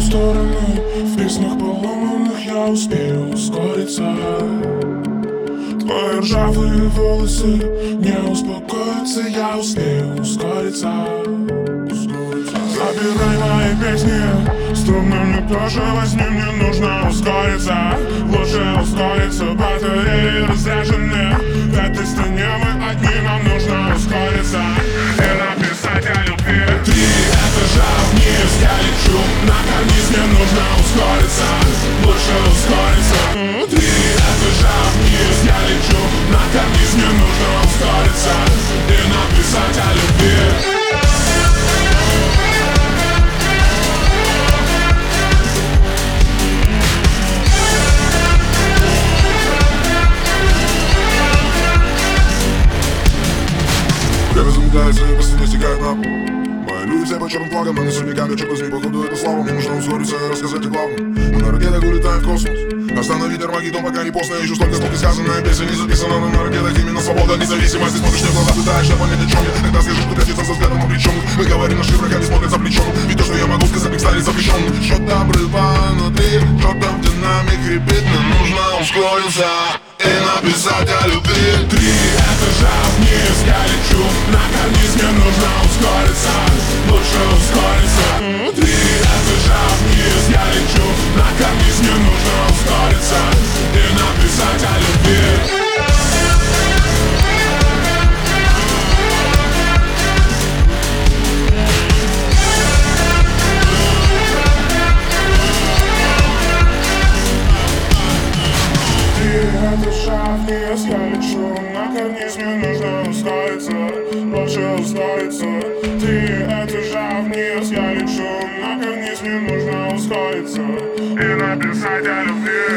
стороны. В песнях поломанных я успею ускориться. Твои ржавые волосы не успокоятся Я успею ускориться. Забирай мои песни. Струнными тоже возьми Мне нужно ускориться. Лучше ускориться Батареи разряжены. В этой стране мы одни Нам нужно ускориться ускориться Лучше ускориться Три этажа вниз Я лечу на карниз Мне нужно ускориться И написать о любви. Время замедляется и последний стекает на пол Мои люди все по черным флагам, а на синяками черт возьми, походу Мне нужно ускориться рассказать о главном Мы на ракетах улетаем в космос. Остановить Армагеддон, пока не поздно Еще столько, сколько сказанная песня не записана Но на ракетах именно свобода, независимость. Ты смотришь мне в глаза, пытаешься понять о чем я. Тогда скажи, что катится со взглядом обреченным Мы говорим, наши врага не смотрят за плечом Ведь то, что я могу сказать, станет запрещенным Что-то обрываю внутри, что-то в динамик хрипит Мне нужно ускориться и написать о любви. Три. Этажа вниз я лечу На карниз мне нужно ускориться. Лучше ускориться вниз я лечу На карниз мне нужно ускориться. Лучше ускориться Три этажа вниз я лечу На карниз мне нужно ускориться. И написать о любви